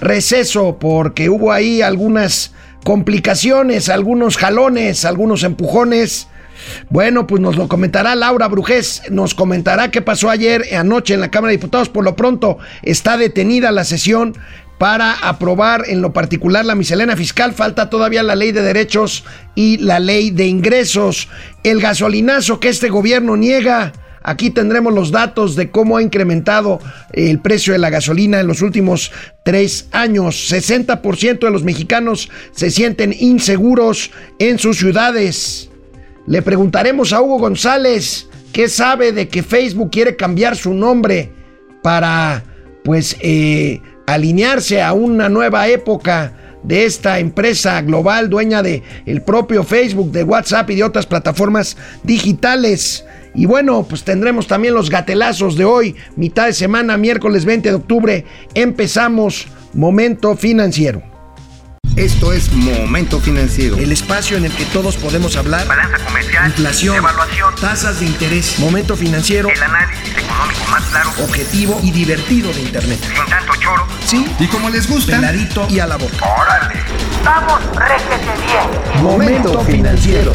receso porque hubo ahí algunas complicaciones, algunos jalones, algunos empujones. Bueno, pues nos lo comentará Laura Brujés, nos comentará qué pasó ayer anoche en la Cámara de Diputados. Por lo pronto está detenida la sesión para aprobar en lo particular la miscelánea fiscal. Falta todavía la ley de derechos y la ley de ingresos. El gasolinazo que este gobierno niega. Aquí tendremos los datos de cómo ha incrementado el precio de la gasolina en los últimos tres años. 60% de los mexicanos se sienten inseguros en sus ciudades. Le preguntaremos a Hugo González qué sabe de que Facebook quiere cambiar su nombre para, pues, eh, alinearse a una nueva época de esta empresa global dueña de el propio Facebook, de WhatsApp y de otras plataformas digitales. Y bueno, pues tendremos también los gatelazos de hoy, mitad de semana, miércoles 20 de octubre. Empezamos Momento Financiero. Esto es Momento Financiero. El espacio en el que todos podemos hablar. Balanza comercial. Inflación. Evaluación. Tasas de interés. Momento Financiero. El análisis económico más claro. Objetivo y divertido de Internet. Sin tanto choro. Sí. Y como les gusta. Peladito y a la boca. Órale. Vamos, réjete bien. Momento Financiero.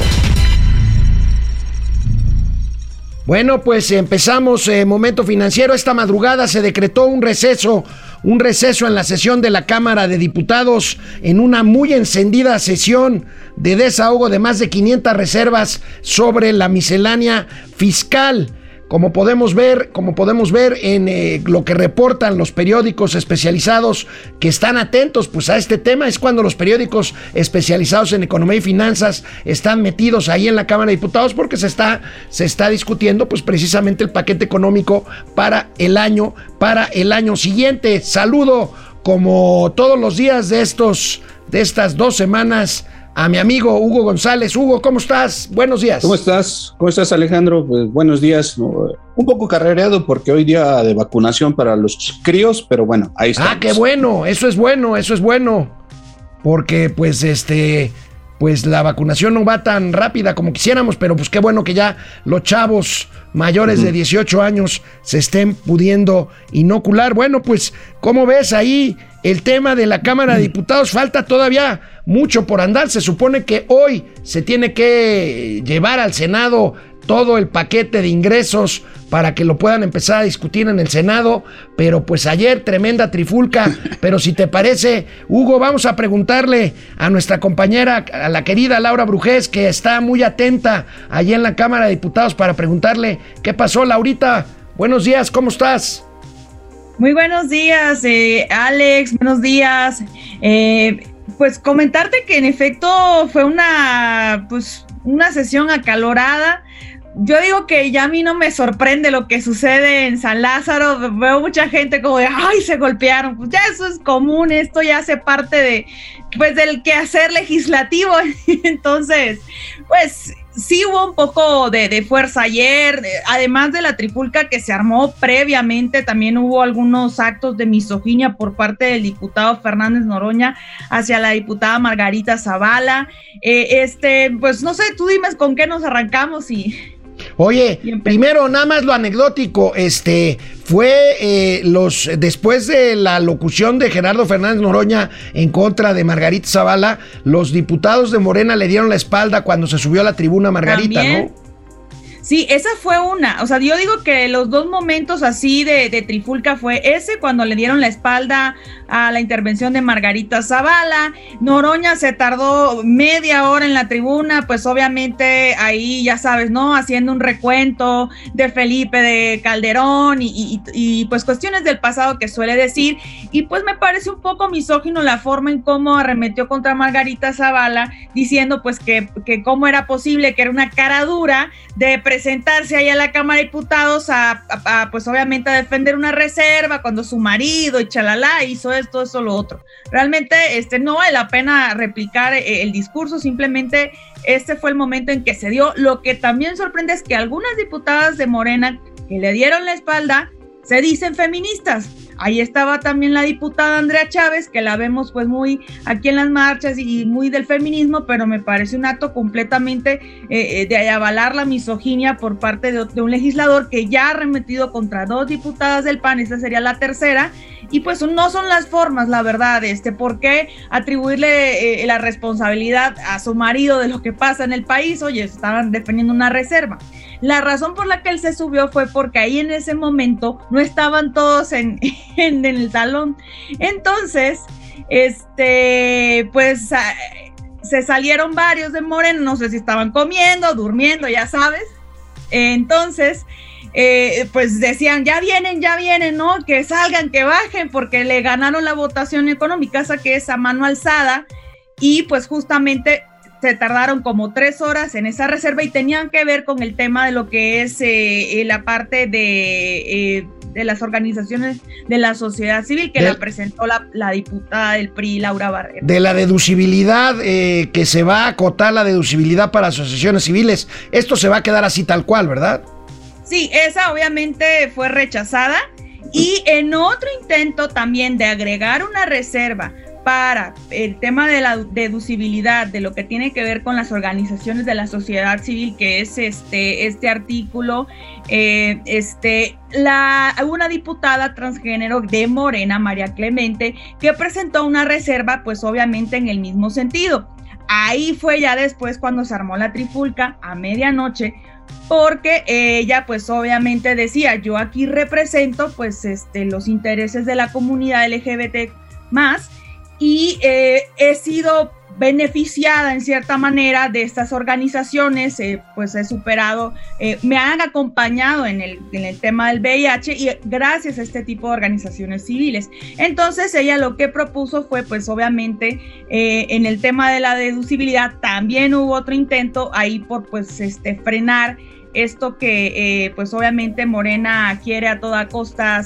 Bueno, pues empezamos eh, Momento Financiero. Esta madrugada se decretó un receso un receso en la sesión de la Cámara de Diputados en una muy encendida sesión de desahogo de más de 500 reservas sobre la miscelánea fiscal. Como podemos ver, como podemos ver en eh, lo que reportan los periódicos especializados que están atentos pues a este tema es cuando los periódicos especializados en economía y finanzas están metidos ahí en la Cámara de Diputados porque se está se está discutiendo pues precisamente el paquete económico para el año para el año siguiente. Saludo como todos los días de estos de estas dos semanas a mi amigo Hugo González. Hugo, ¿cómo estás? Buenos días. ¿Cómo estás? ¿Cómo estás, Alejandro? Pues buenos días. Un poco carrereado porque hoy día de vacunación para los críos, pero bueno, ahí está. Ah, qué bueno, eso es bueno, eso es bueno. Porque pues este pues la vacunación no va tan rápida como quisiéramos, pero pues qué bueno que ya los chavos mayores de 18 años se estén pudiendo inocular. Bueno, pues, ¿cómo ves ahí el tema de la Cámara de Diputados? Falta todavía mucho por andar. Se supone que hoy se tiene que llevar al Senado todo el paquete de ingresos para que lo puedan empezar a discutir en el Senado, pero pues ayer tremenda trifulca, pero si te parece, Hugo, vamos a preguntarle a nuestra compañera, a la querida Laura Brujés, que está muy atenta allí en la Cámara de Diputados para preguntarle qué pasó, Laurita. Buenos días, ¿cómo estás? Muy buenos días, eh, Alex, buenos días. Eh, pues comentarte que en efecto fue una, pues, una sesión acalorada yo digo que ya a mí no me sorprende lo que sucede en San Lázaro. Veo mucha gente como de, ay, se golpearon. Pues ya eso es común, esto ya hace parte de, pues, del quehacer legislativo. Entonces, pues sí hubo un poco de, fuerza ayer, además de la tripulca que se armó previamente, también hubo algunos actos de misoginia por parte del diputado Fernández Noroña hacia la diputada Margarita Zavala. Eh, este, pues no sé, tú dime con qué nos arrancamos y... Oye, primero nada más lo anecdótico, este fue eh, los después de la locución de Gerardo Fernández Noroña en contra de Margarita Zavala, los diputados de Morena le dieron la espalda cuando se subió a la tribuna Margarita, ¿no? Sí, esa fue una. O sea, yo digo que los dos momentos así de, trifulca fue ese, cuando le dieron la espalda a la intervención de Margarita Zavala. Noroña se tardó media hora en la tribuna, pues obviamente ahí, ya sabes, ¿no? Haciendo un recuento de Felipe de Calderón y, y pues cuestiones del pasado que suele decir. Y pues me parece un poco misógino la forma en cómo arremetió contra Margarita Zavala, diciendo pues que, que cómo era posible que era una cara dura de presentarse ahí a la Cámara de Diputados a, pues obviamente a defender una reserva cuando su marido y chalala hizo esto, eso, lo otro. Realmente este, no vale la pena replicar eh, el discurso, simplemente este fue el momento en que se dio. Lo que también sorprende es que algunas diputadas de Morena que le dieron la espalda se dicen feministas. Ahí estaba también la diputada Andrea Chávez, que la vemos pues muy aquí en las marchas y muy del feminismo, pero me parece un acto completamente eh, eh, de avalar la misoginia por parte de, un legislador que ya ha remetido contra dos diputadas del PAN, esta sería la tercera, y pues no son las formas, la verdad, este, ¿por qué atribuirle eh, la responsabilidad a su marido de lo que pasa en el país? Oye, estaban defendiendo una reserva. La razón por la que él se subió fue porque ahí en ese momento no estaban todos en, en, el salón. Entonces, este, pues ah, se salieron varios de Moreno, no sé si estaban comiendo, durmiendo, ya sabes. Entonces, eh, pues decían, ya vienen, ya vienen, ¿no? Que salgan, que bajen, porque le ganaron la votación económica, que es a mano alzada, y pues justamente se tardaron como tres horas en esa reserva y tenían que ver con el tema de lo que es eh, eh, la parte de, de, las organizaciones de la sociedad civil que la presentó la, diputada del PRI, Laura Barrera. De la deducibilidad, que se va a acotar la deducibilidad para asociaciones civiles. Esto se va a quedar así tal cual, ¿verdad? Sí, esa obviamente fue rechazada. Y en otro intento también de agregar una reserva para el tema de la deducibilidad de lo que tiene que ver con las organizaciones de la sociedad civil, que es este, este artículo, eh, este, la, una diputada transgénero de Morena, María Clemente, que presentó una reserva, pues obviamente en el mismo sentido. Ahí fue ya después cuando se armó la trifulca a medianoche, porque ella pues obviamente decía, yo aquí represento pues este, los intereses de la comunidad LGBT más y eh, he sido beneficiada en cierta manera de estas organizaciones, eh, pues he superado, eh, me han acompañado en el, en el, tema del VIH y gracias a este tipo de organizaciones civiles. Entonces ella lo que propuso fue pues obviamente en el tema de la deducibilidad también hubo otro intento ahí por pues este frenar esto que eh, pues obviamente Morena quiere a toda costa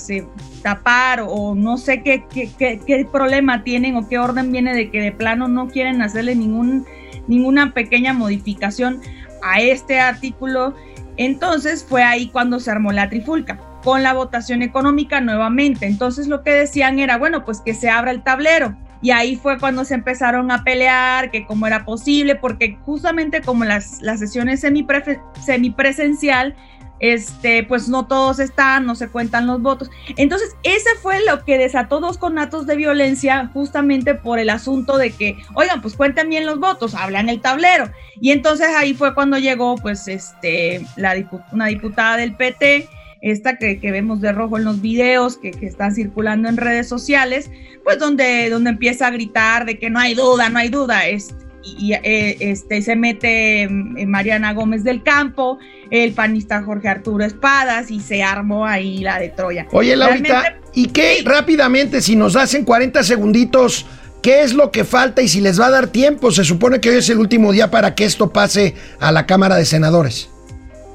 tapar o no sé qué, qué, problema tienen o qué orden viene de que de plano no quieren hacerle ningún, ninguna pequeña modificación a este artículo. Entonces fue ahí cuando se armó la trifulca con la votación económica nuevamente. Entonces lo que decían era, bueno, pues que se abra el tablero y ahí fue cuando se empezaron a pelear, que cómo era posible, porque justamente como las, las sesiones semipresencial, este, pues no todos están, no se cuentan los votos. Entonces, ese fue lo que desató dos conatos de violencia justamente por el asunto de que, oigan, pues cuenten bien los votos, hablan el tablero. Y entonces ahí fue cuando llegó, pues, este, la una diputada del PT, esta que, vemos de rojo en los videos que, están circulando en redes sociales, pues donde, donde empieza a gritar de que no hay duda, no hay duda, es, y eh, este, se mete mm, Mariana Gómez del Campo, el panista Jorge Arturo Espadas y se armó ahí la de Troya. Oye, Laurita, ¿y qué rápidamente, si nos hacen 40 segunditos, qué es lo que falta y si les va a dar tiempo? Se supone que hoy es el último día para que esto pase a la Cámara de Senadores.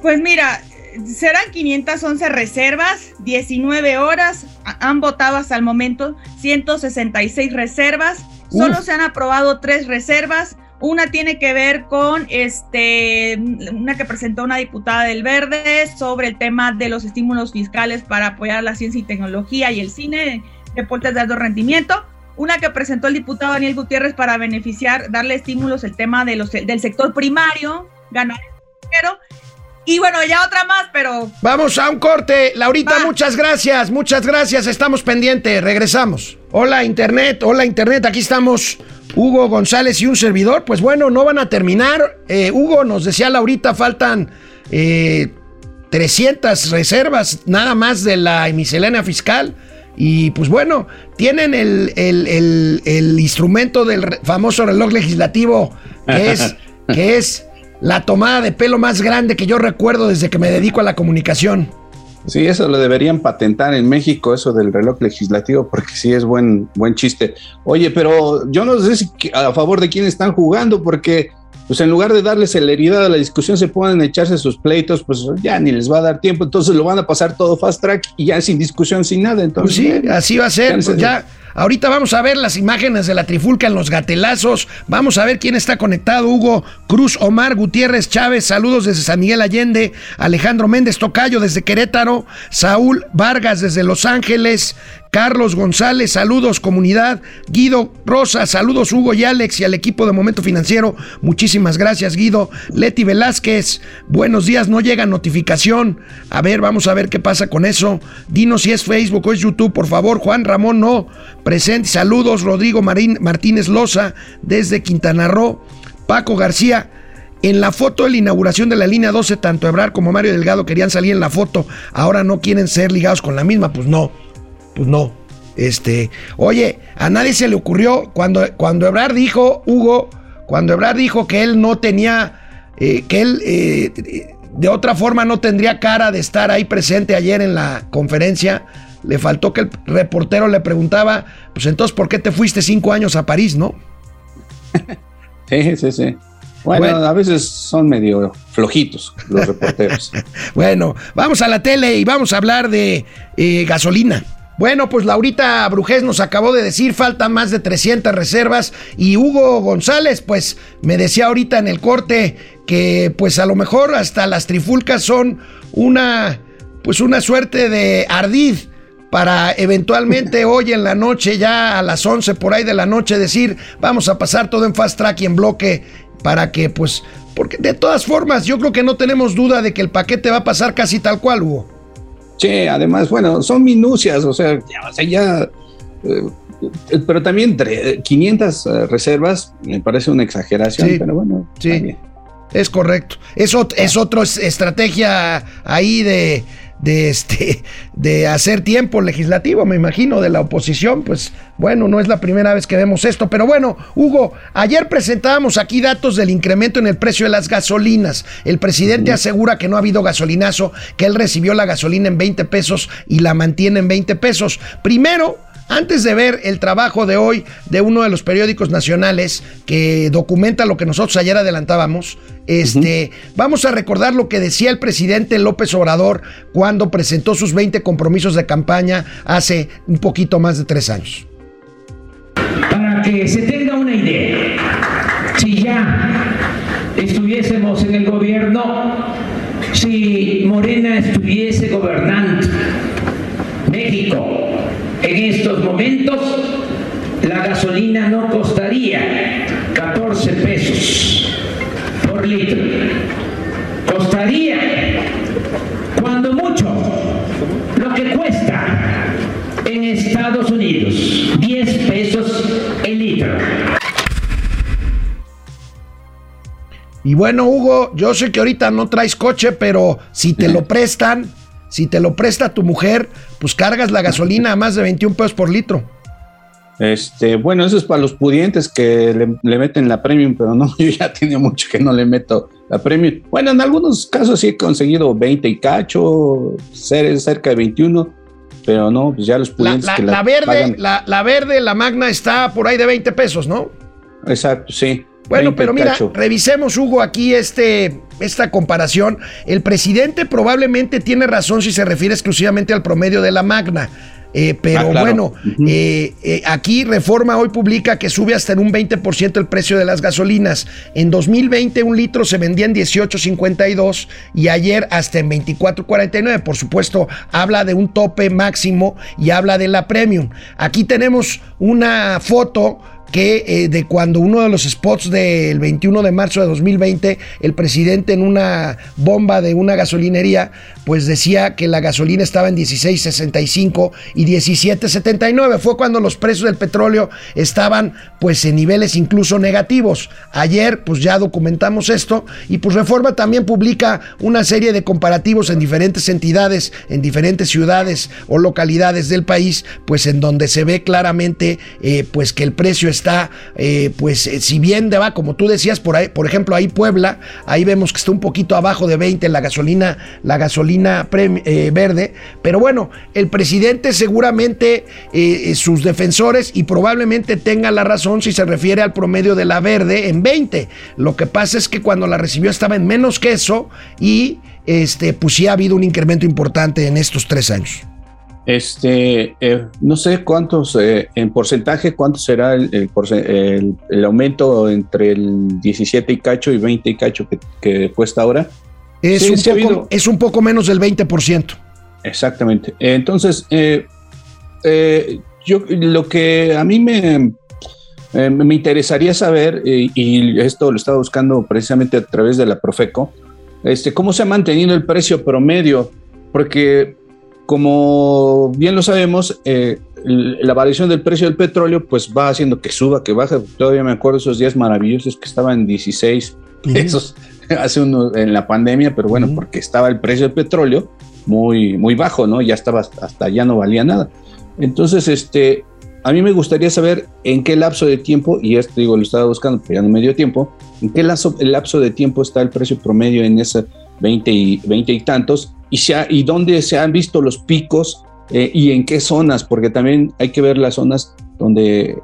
Pues mira, serán 511 reservas, 19 horas, han votado hasta el momento 166 reservas, solo se han aprobado tres reservas, una tiene que ver con este, una que presentó una diputada del Verde sobre el tema de los estímulos fiscales para apoyar la ciencia y tecnología y el cine, deportes de alto rendimiento. Una que presentó el diputado Daniel Gutiérrez para beneficiar, darle estímulos el tema de los, del sector primario, ganar dinero y bueno, ya otra más, pero. Vamos a un corte. Laurita, muchas gracias, muchas gracias. Estamos pendientes. Regresamos. Hola, Internet. Hola, Internet. Aquí estamos. Hugo González y un servidor. Pues bueno, no van a terminar. Eh, Hugo nos decía Laurita, faltan 300 eh, reservas nada más de la miscelánea fiscal. Y pues bueno, tienen el, el instrumento del famoso reloj legislativo que es, que es la tomada de pelo más grande que yo recuerdo desde que me dedico a la comunicación. Sí, eso lo deberían patentar en México, eso del reloj legislativo, porque sí es buen, buen chiste. Oye, pero yo no sé si a favor de quién están jugando, porque pues en lugar de darle celeridad a la discusión, se pueden echarse sus pleitos, pues ya ni les va a dar tiempo, entonces lo van a pasar todo fast track y ya sin discusión, sin nada. Entonces, pues sí, así va a ser. Pues ya Ahorita vamos a ver las imágenes de la trifulca en los gatelazos. Vamos a ver quién está conectado. Hugo Cruz, Omar Gutiérrez Chávez, saludos desde San Miguel Allende. Alejandro Méndez Tocayo desde Querétaro. Saúl Vargas desde Los Ángeles. Carlos González, saludos comunidad. Guido Rosa, saludos Hugo y Alex y al equipo de Momento Financiero. Muchísimas gracias Guido. Leti Velázquez, buenos días, no llega notificación. A ver, vamos a ver qué pasa con eso. Dinos si es Facebook o es YouTube, por favor. Juan Ramón, no. Presente, saludos. Rodrigo Martínez Loza, desde Quintana Roo. Paco García. En la foto de la inauguración de la línea 12, tanto Ebrar como Mario Delgado querían salir en la foto. Ahora no quieren ser ligados con la misma. Pues no, pues no. Este, oye, a nadie se le ocurrió cuando, cuando Ebrard dijo, Hugo, cuando Ebrard dijo que él no tenía, eh, que él eh, de otra forma no tendría cara de estar ahí presente ayer en la conferencia. Le faltó que el reportero le preguntaba, pues entonces, ¿por qué te fuiste cinco años a París, no? Sí, sí, sí. Bueno, a veces son medio flojitos los reporteros. bueno, vamos a la tele y vamos a hablar de eh, gasolina. Bueno, pues Laurita Brujés nos acabó de decir, faltan más de 300 reservas y Hugo González, pues me decía ahorita en el corte que pues a lo mejor hasta las trifulcas son una, pues una suerte de ardid para eventualmente hoy en la noche, ya a las 11 por ahí de la noche, decir, vamos a pasar todo en fast track y en bloque para que pues, porque de todas formas yo creo que no tenemos duda de que el paquete va a pasar casi tal cual, Hugo. Sí, además, bueno, son minucias, o sea, ya, ya eh, pero también 500 eh, reservas me parece una exageración, pero bueno. Sí, es correcto. Es, es otra estrategia ahí de, de, este, de hacer tiempo legislativo, me imagino, de la oposición, pues bueno, no es la primera vez que vemos esto, pero bueno, Hugo, ayer presentábamos aquí datos del incremento en el precio de las gasolinas. El presidente asegura que no ha habido gasolinazo, que él recibió la gasolina en 20 pesos y la mantiene en 20 pesos. Primero, antes de ver el trabajo de hoy de uno de los periódicos nacionales que documenta lo que nosotros ayer adelantábamos, este, vamos a recordar lo que decía el presidente López Obrador cuando presentó sus 20 compromisos de campaña hace un poquito más de tres años. Para que se tenga una idea, si ya estuviésemos en el gobierno, si Morena estuviese gobernando México, en estos momentos la gasolina no costaría 14 pesos por litro. Costaría, cuando mucho, lo que cuesta en Estados Unidos, 10 pesos el litro. Y bueno, Hugo, yo sé que ahorita no traes coche, pero si te lo prestan, si te lo presta tu mujer, pues cargas la gasolina a más de 21 pesos por litro. Este, bueno, eso es para los pudientes que le, meten la premium, pero no, yo ya tiene mucho que no le meto la premium. Bueno, en algunos casos sí he conseguido 20 y cacho, cerca de 21, pero no, pues ya los pudientes la, que la, verde, la, la, verde, la magna está por ahí de 20 pesos, ¿no? Exacto, sí. Bueno, pero mira, revisemos, Hugo, aquí este, esta comparación. El presidente probablemente tiene razón si se refiere exclusivamente al promedio de la Magna. Eh, pero ah, bueno, eh, eh, aquí Reforma hoy publica que sube hasta en un 20% el precio de las gasolinas. En 2020 un litro se vendía en 18.52 y ayer hasta en 24.49. Por supuesto, habla de un tope máximo y habla de la premium. Aquí tenemos una foto que eh, de cuando uno de los spots del 21 de marzo de 2020, el presidente en una bomba de una gasolinería, pues decía que la gasolina estaba en 16.65 y 17.79. Fue cuando los precios del petróleo estaban pues en niveles incluso negativos. Ayer pues ya documentamos esto y pues Reforma también publica una serie de comparativos en diferentes entidades, en diferentes ciudades o localidades del país, pues en donde se ve claramente eh, pues que el precio es está, eh, pues, eh, si bien va, como tú decías, por ahí, por ejemplo, ahí Puebla, ahí vemos que está un poquito abajo de 20 la gasolina, la gasolina eh, verde, pero bueno, el presidente seguramente, sus defensores, y probablemente tenga la razón si se refiere al promedio de la verde en 20. Lo que pasa es que cuando la recibió estaba en menos que eso y este, pues sí ha habido un incremento importante en estos tres años. Este, eh, no sé cuántos, eh, en porcentaje, cuánto será el, el, aumento entre el 17 y cacho y 20 y cacho que, cuesta ahora. Es, un poco, es un poco menos del 20%. Exactamente. Entonces, eh, yo lo que a mí me, me interesaría saber, y esto lo estaba buscando precisamente a través de la Profeco, este, cómo se ha mantenido el precio promedio, porque como bien lo sabemos, eh, la variación del precio del petróleo pues va haciendo que suba, que baja. Todavía me acuerdo esos días maravillosos que estaban en 16 pesos hace uno en la pandemia, pero bueno, porque estaba el precio del petróleo muy, muy bajo, ¿no? Ya estaba hasta, hasta ya no valía nada. Entonces, este, a mí me gustaría saber en qué lapso de tiempo, y esto digo, lo estaba buscando, pero ya no me dio tiempo, en qué lapso, el lapso de tiempo está el precio promedio en ese 20 y, 20 y tantos, y, se ha- y dónde se han visto los picos eh, y en qué zonas, porque también hay que ver las zonas donde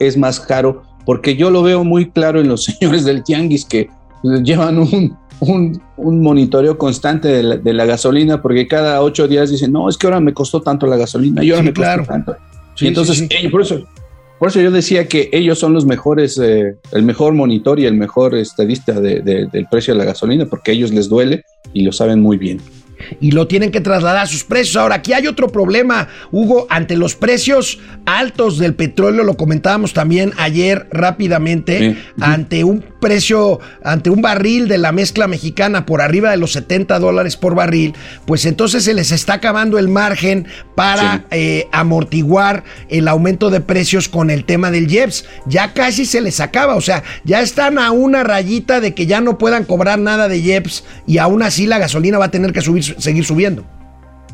es más caro, porque yo lo veo muy claro en los señores del Tianguis que llevan un, un, un monitoreo constante de la, de la gasolina, porque cada ocho días dicen, no, es que ahora me costó tanto la gasolina y ahora Sí, me costó claro. tanto. Sí, y entonces, sí, ellos- por, eso, por eso yo decía que ellos son los mejores, eh, el mejor monitor y el mejor estadista de- de- del precio de la gasolina, porque a ellos les duele y lo saben muy bien. Y lo tienen que trasladar a sus precios. Ahora, aquí hay otro problema, Hugo, ante los precios altos del petróleo, lo comentábamos también ayer rápidamente, Sí. ante un precio, ante un barril de la mezcla mexicana por arriba de los 70 dólares por barril, pues entonces se les está acabando el margen para Sí. eh, amortiguar el aumento de precios con el tema del JEPS. Ya casi se les acaba, o sea, ya están a una rayita de que ya no puedan cobrar nada de JEPS y aún así la gasolina va a tener que subir, seguir subiendo.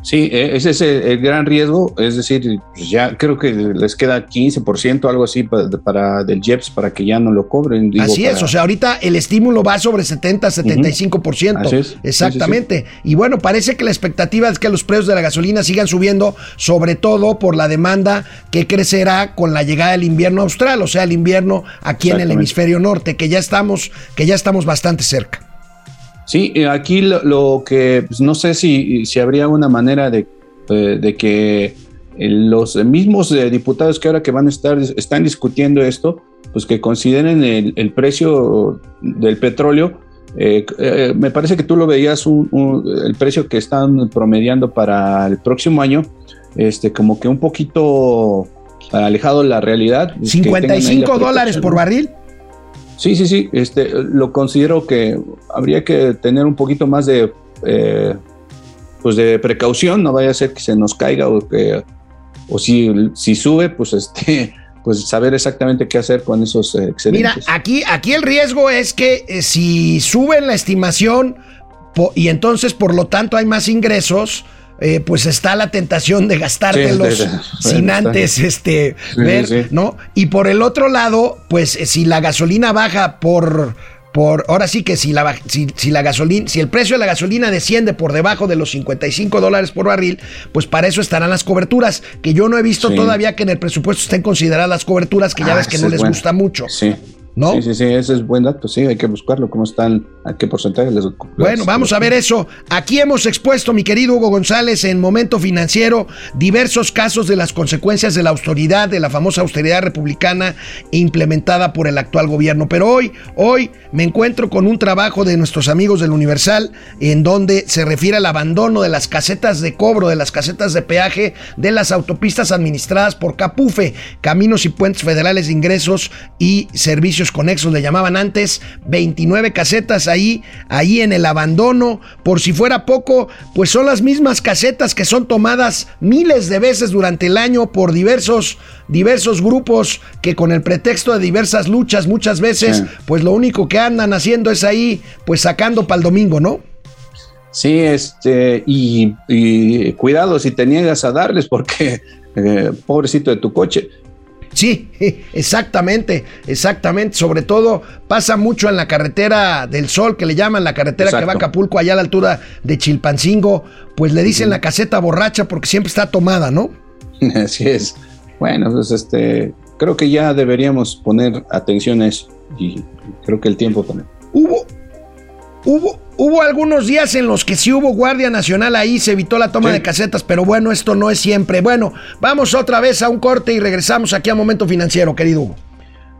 Sí, eh, ese es el, el gran riesgo, es decir, pues ya creo que les queda 15%, algo así para, para del JEPS para que ya no lo cobren. digo, Así es, para- o sea, ahorita el estímulo va sobre 70, 75%. Así es. Sí, sí, Exactamente. Y bueno, parece que la expectativa es que los precios de la gasolina sigan subiendo, sobre todo por la demanda que crecerá con la llegada del invierno austral, o sea, el invierno aquí en el hemisferio norte, que ya estamos, que ya estamos bastante cerca. Sí, eh, aquí lo, lo que pues, no sé si, si habría una manera de, de que eh, los mismos eh, diputados que ahora que van a estar están discutiendo esto, pues que consideren el, el precio del petróleo. Eh, eh, me parece que tú lo veías un- un- el precio que están promediando para el próximo año, este como que un poquito alejado de la realidad. Que tengan ahí la 55 dólares por barril. Sí, sí, sí. Este, lo considero que habría que tener un poquito más de, eh, pues de precaución. No vaya a ser que se nos caiga o que, o si, si sube, pues este, pues saber exactamente qué hacer con esos eh, Mira, excedentes. aquí, aquí el riesgo es que eh, si suben la estimación po- y entonces por lo tanto hay más ingresos, eh, pues está la tentación de gastártelos Sí, sí, sí. sin antes este, ver. ¿no? Y por el otro lado, pues eh, si la gasolina baja por... Por, ahora sí que si la, si, si la gasolina, si el precio de la gasolina desciende por debajo de los 55 dólares por barril, pues para eso estarán las coberturas, que yo no he visto Sí. todavía que en el presupuesto estén consideradas las coberturas, que ya Ah, ves que no es les bueno. gusta mucho. Sí. ¿No? Sí, sí, sí, ese es buen dato, sí, hay que buscarlo, cómo están, a qué porcentaje les Bueno, vamos a ver eso. Aquí hemos expuesto, mi querido Hugo González, en Momento Financiero, diversos casos de las consecuencias de la austeridad, de la famosa austeridad republicana implementada por el actual gobierno. Pero hoy, hoy me encuentro con un trabajo de nuestros amigos del Universal, en donde se refiere al abandono de las casetas de cobro, de las casetas de peaje de las autopistas administradas por Capufe, Caminos y Puentes Federales de Ingresos y Servicios Conexos, le llamaban antes, 29 casetas ahí, ahí en el abandono. Por si fuera poco, pues son las mismas casetas que son tomadas miles de veces durante el año por diversos, diversos grupos que con el pretexto de diversas luchas muchas veces, Sí. pues lo único que andan haciendo es ahí, pues sacando para el domingo, ¿no? Sí, este, y, y cuidado si te niegas a darles, porque eh, pobrecito de tu coche. Sí, exactamente, exactamente. Sobre todo pasa mucho en la carretera del Sol, que le llaman la carretera que va a Exacto. Acapulco, allá a la altura de Chilpancingo. Pues le dicen la caseta borracha porque siempre está tomada, ¿no? Así es. Bueno, pues este, creo que ya deberíamos poner atención a eso. Y creo que el tiempo también. Hubo, hubo, hubo algunos días en los que sí hubo Guardia Nacional ahí, se evitó la toma Sí. de casetas, pero bueno, esto no es siempre. Bueno, vamos otra vez a un corte y regresamos aquí a Momento Financiero, querido Hugo.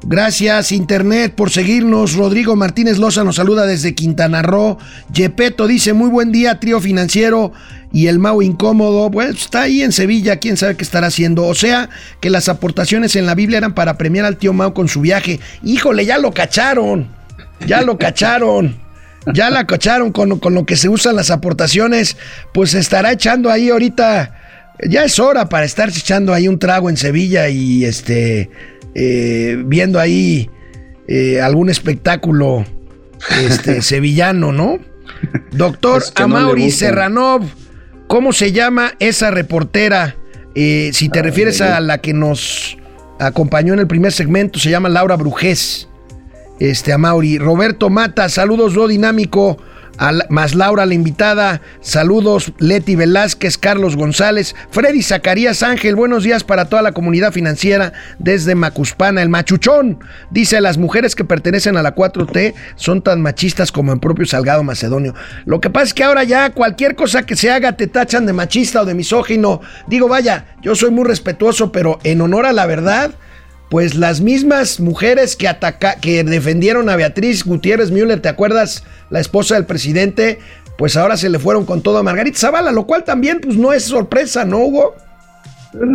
Gracias Internet por seguirnos. Rodrigo Martínez Loza nos saluda desde Quintana Roo. Yepeto dice muy buen día, trío financiero y el Mau incómodo. Bueno, está ahí en Sevilla, quién sabe qué estará haciendo. O sea, que las aportaciones en la Biblia eran para premiar al tío Mau con su viaje. Híjole, ya lo cacharon. Ya lo cacharon. Ya la cacharon con, con lo que se usan las aportaciones. Pues estará echando ahí ahorita. Ya es hora para estar echando ahí un trago en Sevilla y este eh, viendo ahí eh, algún espectáculo este, sevillano, ¿no? Doctor Es que no gustan. Serranov, ¿cómo se llama esa reportera? Eh, si te refieres a la que nos acompañó en el primer segmento, se llama Laura Brujés. Este, Amaury. Roberto Mata, saludos, do dinámico. A la- más Laura, la invitada. Saludos, Leti Velázquez, Carlos González, Freddy Zacarías Ángel. Buenos días para toda la comunidad financiera desde Macuspana, el machuchón. Dice: Las mujeres que pertenecen a la 4T son tan machistas como el propio Salgado Macedonio. Lo que pasa es que ahora ya cualquier cosa que se haga te tachan de machista o de misógino. Digo, vaya, yo soy muy respetuoso, pero en honor a la verdad. Pues las mismas mujeres que ataca que defendieron a Beatriz Gutiérrez Müller, ¿te acuerdas? La esposa del presidente, pues ahora se le fueron con todo a Margarita Zavala, lo cual también pues no es sorpresa, ¿no, Hugo?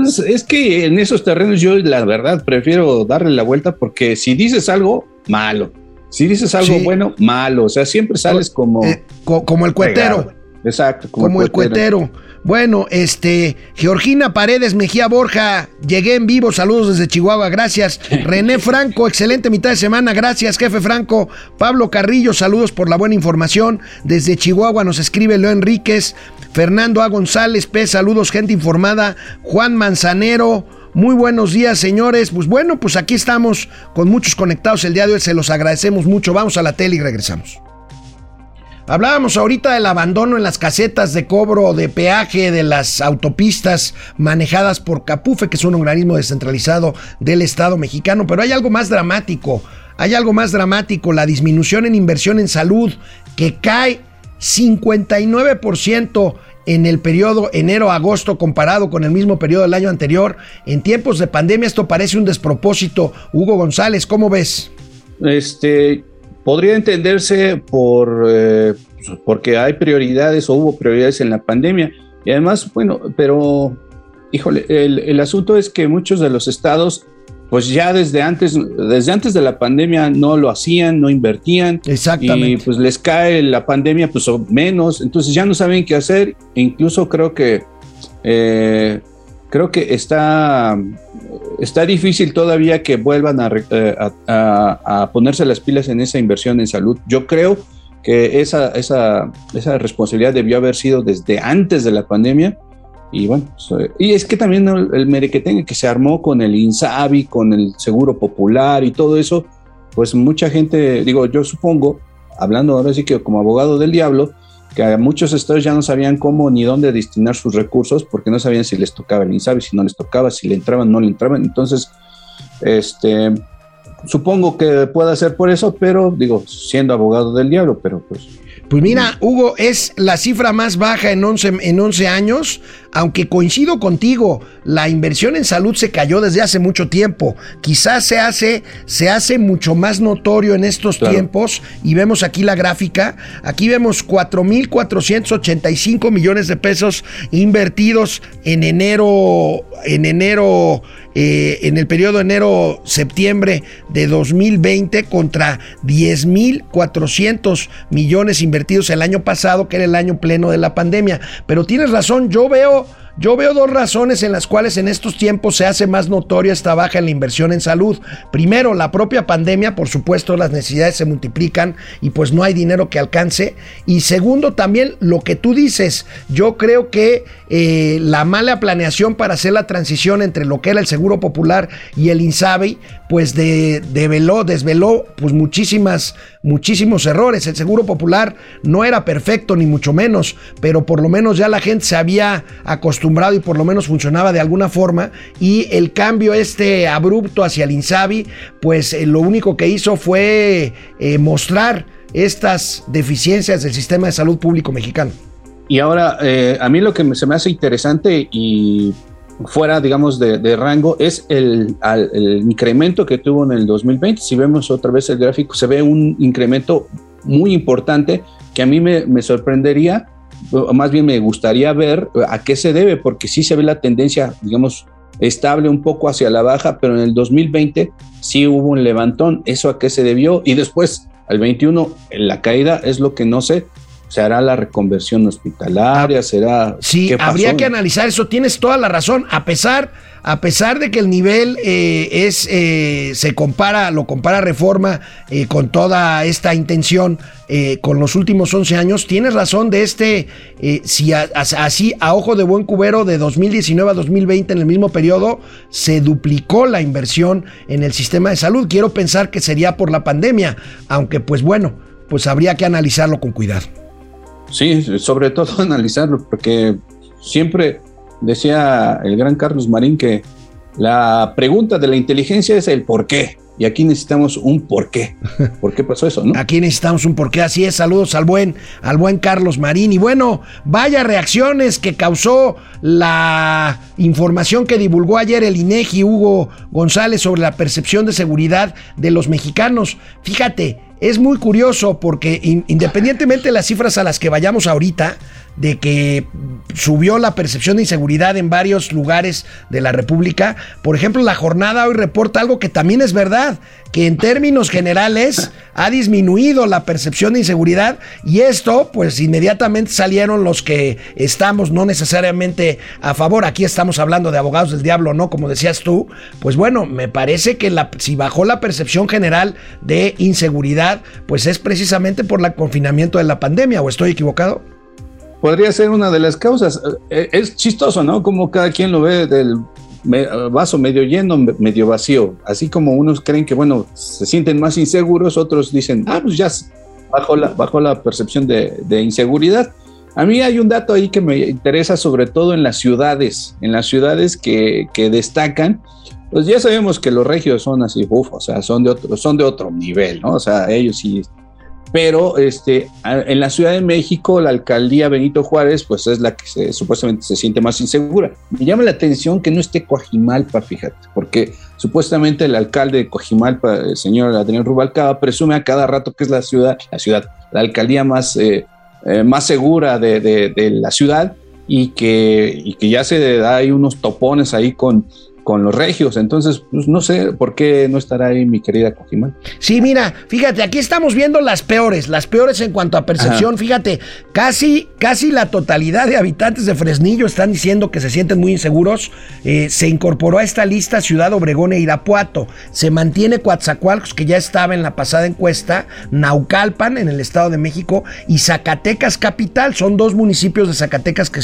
Es, es que en esos terrenos yo la verdad prefiero darle la vuelta porque si dices algo, malo. Si dices algo Sí. bueno, malo. O sea, siempre sales como... Eh, co- como el cuetero. pegado. Exacto. Como, el cuetero. Bueno, este, Georgina Paredes Mejía Borja, llegué en vivo, saludos desde Chihuahua, gracias. René Franco, excelente mitad de semana, gracias, jefe Franco. Pablo Carrillo, saludos por la buena información. Desde Chihuahua nos escribe Leo Enríquez. Fernando A. González P, saludos, gente informada. Juan Manzanero. Muy buenos días, señores. Pues bueno, pues aquí estamos con muchos conectados el día de hoy. Se los agradecemos mucho. Vamos a la tele y regresamos. Hablábamos ahorita del abandono en las casetas de cobro de peaje de las autopistas manejadas por Capufe, que es un organismo descentralizado del Estado mexicano, pero hay algo más dramático, hay algo más dramático, la disminución en inversión en salud que cae 59% en el periodo enero-agosto comparado con el mismo periodo del año anterior. En tiempos de pandemia esto parece un despropósito. Hugo González, ¿cómo ves? Este, podría entenderse por eh, porque hay prioridades o hubo prioridades en la pandemia. Y además, bueno, pero, híjole, el, el asunto es que muchos de los estados, pues ya desde antes, desde antes de la pandemia no lo hacían, no invertían. Y Exactamente. pues les cae la pandemia, pues menos, entonces ya no saben qué hacer. E incluso creo que eh, creo que está, está difícil todavía que vuelvan eh, a- a- a ponerse las pilas en esa inversión en salud. Yo creo que esa, esa, esa responsabilidad debió haber sido desde antes de la pandemia. Y bueno, pues, eh, y es que también ¿no? el merequetengue que se armó con el INSABI, con el Seguro Popular y todo eso, pues mucha gente, digo, yo supongo, hablando ahora sí que como abogado del diablo, que muchos estados ya no sabían cómo ni dónde destinar sus recursos porque no sabían si les tocaba el INSABI, si no les tocaba, si le entraban, no le entraban. Entonces, este, supongo que pueda ser por eso, pero digo, siendo abogado del diablo, pero pues Pues mira, Hugo, es la cifra más baja en 11, en 11 años, aunque coincido contigo, la inversión en salud se cayó desde hace mucho tiempo. Quizás se hace, se hace mucho más notorio en estos Claro. tiempos y vemos aquí la gráfica. Aquí vemos 4.485 millones de pesos invertidos en enero, en enero eh, en el periodo enero-septiembre de 2020 contra 10.400 millones invertidos el año pasado, que era el año pleno de la pandemia. Pero tienes razón, yo veo... Yo veo dos razones en las cuales en estos tiempos se hace más notoria esta baja en la inversión en salud. Primero, la propia pandemia, por supuesto, las necesidades se multiplican y pues no hay dinero que alcance. Y segundo, también lo que tú dices, yo creo que eh, la mala planeación para hacer la transición entre lo que era el Seguro Popular y el INSABI, pues de, develó, desveló pues muchísimas, muchísimos errores. El Seguro Popular no era perfecto ni mucho menos, pero por lo menos ya la gente se había acostumbrado y por lo menos funcionaba de alguna forma y el cambio este abrupto hacia el INSABI, pues eh, lo único que hizo fue eh, mostrar estas deficiencias del sistema de salud público mexicano. Y ahora, eh, a mí lo que se me hace interesante y fuera, digamos, de, de rango es el, al- el incremento que tuvo en el 2020. Si vemos otra vez el gráfico, se ve un incremento muy importante que a mí me, me sorprendería, más bien me gustaría ver a qué se debe, porque sí se ve la tendencia, digamos, estable un poco hacia la baja, pero en el 2020 sí hubo un levantón. ¿Eso a qué se debió? Y después, al 21, la caída es lo que no sé. ¿Se hará la reconversión hospitalaria? ¿Será? Sí, habría que analizar eso. Tienes toda la razón. A pesar, a pesar de que el nivel eh, es, eh, se compara, lo compara Reforma eh, con toda esta intención eh, con los últimos 11 años, tienes razón de este, eh, si a- a- así a ojo de buen cubero de 2019 a 2020 en el mismo periodo se duplicó la inversión en el sistema de salud. Quiero pensar que sería por la pandemia, aunque pues bueno, pues habría que analizarlo con cuidado. Sí, sobre todo analizarlo, porque siempre decía el gran Carlos Marín que la pregunta de la inteligencia es el por qué. Y aquí necesitamos un por qué. ¿Por qué pasó eso, no? Aquí necesitamos un porqué, así es. Saludos al buen, al buen Carlos Marín. Y bueno, vaya reacciones que causó la información que divulgó ayer el INEGI Hugo González sobre la percepción de seguridad de los mexicanos. Fíjate, es muy curioso porque in- independientemente de las cifras a las que vayamos ahorita, de que subió la percepción de inseguridad en varios lugares de la República. Por ejemplo, la jornada hoy reporta algo que también es verdad, que en términos generales ha disminuido la percepción de inseguridad y esto, pues inmediatamente salieron los que estamos no necesariamente a favor. Aquí estamos hablando de abogados del diablo, ¿no? Como decías tú. Pues bueno, me parece que si bajó la percepción general de inseguridad, pues es precisamente por el confinamiento de la pandemia, ¿o estoy equivocado? Podría ser una de las causas. Eh, Es chistoso, ¿no? Como cada quien lo ve del vaso medio lleno, me- medio vacío. Así como unos creen que, bueno, se sienten más inseguros, otros dicen, ah, pues ya bajó la, bajó la percepción de, de inseguridad. A mí hay un dato ahí que me interesa, sobre todo en las ciudades, en las ciudades que, que destacan. Pues ya sabemos que los regios son así, uf, o sea, son de otro, son de otro nivel, ¿no? O sea, ellos sí pero este, en la Ciudad de México, la alcaldía Benito Juárez, pues es la que supuestamente se siente más insegura. Me llama la atención que no esté Coajimalpa, fíjate, porque supuestamente el alcalde de Coajimalpa, el señor Adrián Rubalcaba, presume a cada rato que es la ciudad, la ciudad, la alcaldía más, eh, eh, más segura de, de- de la ciudad y que, y que ya se da ahí unos topones ahí con, con los regios. Entonces, pues no sé por qué no estará ahí mi querida Coajimalpa. Sí, mira, fíjate, aquí estamos viendo las peores, las peores en cuanto a percepción. Fíjate, casi, casi la totalidad de habitantes de Fresnillo están diciendo que se sienten muy inseguros. Eh, se incorporó a esta lista Ciudad Obregón e Irapuato. Se mantiene Coatzacoalcos, que ya estaba en la pasada encuesta, Naucalpan, en el Estado de México, y Zacatecas Capital. Son dos municipios de Zacatecas que,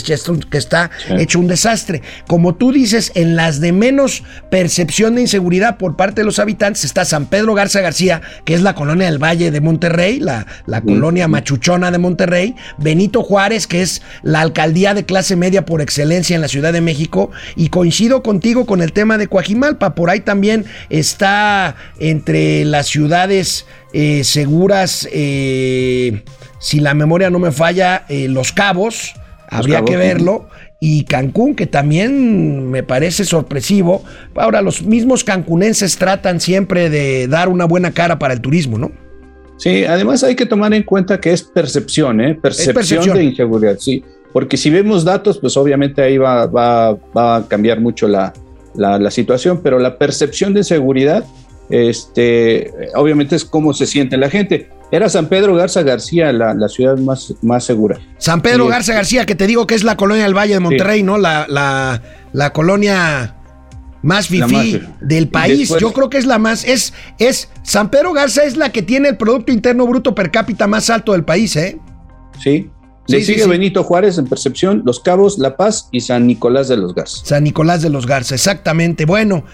que está Sí. hecho un desastre. Como tú dices, en las de menos percepción de inseguridad por parte de los habitantes está San Pedro Garza García, que es la colonia del Valle de Monterrey, la, la colonia machuchona de Monterrey, Benito Juárez, que es la alcaldía de clase media por excelencia en la Ciudad de México, y coincido contigo con el tema de Coajimalpa, por ahí también está entre las ciudades eh, seguras, eh, si la memoria no me falla, eh, Los Cabos, habría Cabos, que verlo y Cancún, que también me parece sorpresivo. Ahora, los mismos cancunenses tratan siempre de dar una buena cara para el turismo, ¿no? Sí, además hay que tomar en cuenta que es percepción, ¿eh? Percepción, percepción. de inseguridad, sí. Porque si vemos datos, pues obviamente ahí va, va, va a cambiar mucho la, la, la situación, pero la percepción de seguridad, este, obviamente es cómo se siente la gente. Era San Pedro Garza García la, la ciudad más, más segura. San Pedro Sí, Garza García, que te digo que es la colonia del Valle de Monterrey, ¿no? La, la, la colonia más fifí más del país. Después- Yo creo que es la más, es, es, San Pedro Garza es la que tiene el Producto Interno Bruto per cápita más alto del país, ¿eh? ¿sí? Sí, Le sí, sigue sí. Benito Juárez en percepción, Los Cabos, La Paz y San Nicolás de los Garza. San Nicolás de los Garza, exactamente. Bueno,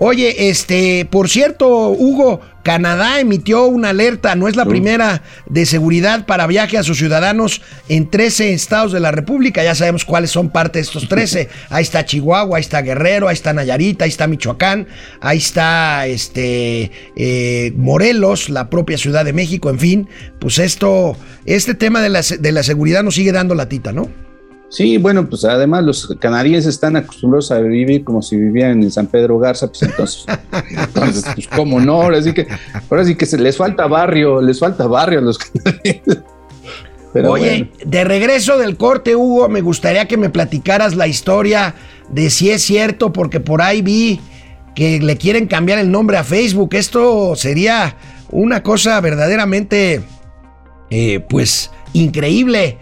oye, este, por cierto, Hugo, Canadá emitió una alerta, no es la primera de seguridad para viaje a sus ciudadanos en 13 estados de la República. Ya sabemos cuáles son parte de estos 13. Ahí está Chihuahua, ahí está Guerrero, ahí está Nayarit, ahí está Michoacán, ahí está este eh, Morelos, la propia Ciudad de México, en fin, pues esto, este tema de la, de la seguridad nos sigue dando latita, ¿no? Sí, bueno, pues además los canadienses están acostumbrados a vivir como si vivieran en San Pedro Garza, pues entonces, entonces pues cómo no, ahora sí que, ahora sí que se les falta barrio, les falta barrio a los canadienses. Pero Oye, bueno. de regreso del corte, Hugo, me gustaría que me platicaras la historia de si es cierto, porque por ahí vi que le quieren cambiar el nombre a Facebook. Esto sería una cosa verdaderamente, eh, pues, increíble.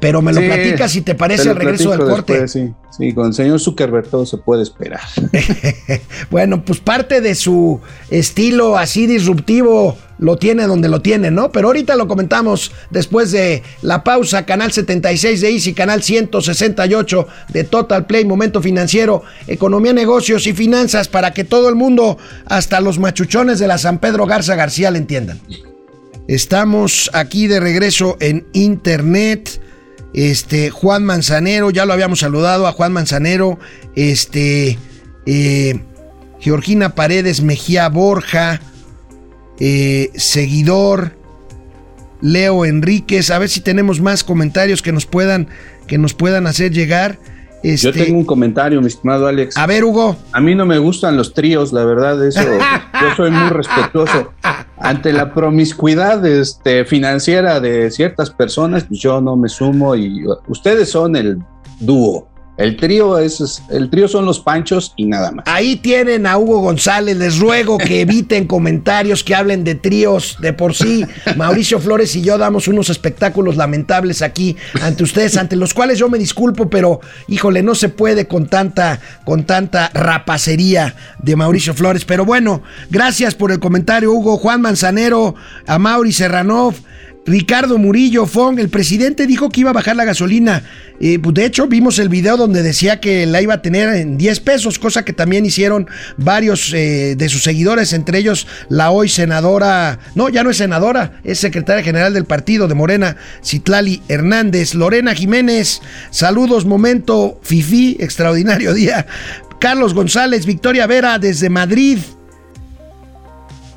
Pero me lo Sí, platicas si te parece te al regreso del corte. después, sí, sí, con el señor Zuckerberg todo se puede esperar. Bueno, pues parte de su estilo así disruptivo lo tiene donde lo tiene, ¿no? Pero ahorita lo comentamos después de la pausa, canal 76 de Easy, canal 168 de Total Play, Momento Financiero, Economía, Negocios y Finanzas, para que todo el mundo, hasta los machuchones de la San Pedro Garza García, le entiendan. Estamos aquí de regreso en Internet. Este, Juan Manzanero, ya lo habíamos saludado a Juan Manzanero. Este, eh, Georgina Paredes Mejía Borja, eh, seguidor, Leo Enríquez, a ver si tenemos más comentarios que nos puedan, que nos puedan hacer llegar. Este, Yo tengo un comentario, mi estimado Alex. A ver, Hugo. A mí no me gustan los tríos, la verdad, eso. yo soy muy respetuoso. Ante la promiscuidad este, financiera de ciertas personas, pues yo no me sumo y ustedes son el dúo. El trío es, el trío son los panchos y nada más. Ahí tienen a Hugo González. Les ruego que eviten comentarios que hablen de tríos de por sí. Mauricio Flores y yo damos unos espectáculos lamentables aquí ante ustedes, ante los cuales yo me disculpo, pero híjole, no se puede con tanta, con tanta rapacería de Mauricio Flores. Pero bueno, gracias por el comentario, Hugo. Juan Manzanero, a Mauri Serranov. Ricardo Murillo Fong, el presidente dijo que iba a bajar la gasolina. Eh, pues, de hecho, vimos el video donde decía que la iba a tener en 10 pesos, cosa que también hicieron varios eh, de sus seguidores, entre ellos la hoy senadora, no, ya no es senadora, es secretaria general del partido de Morena, Citlali Hernández, Lorena Jiménez, saludos, momento, Fifi, extraordinario día. Carlos González, Victoria Vera desde Madrid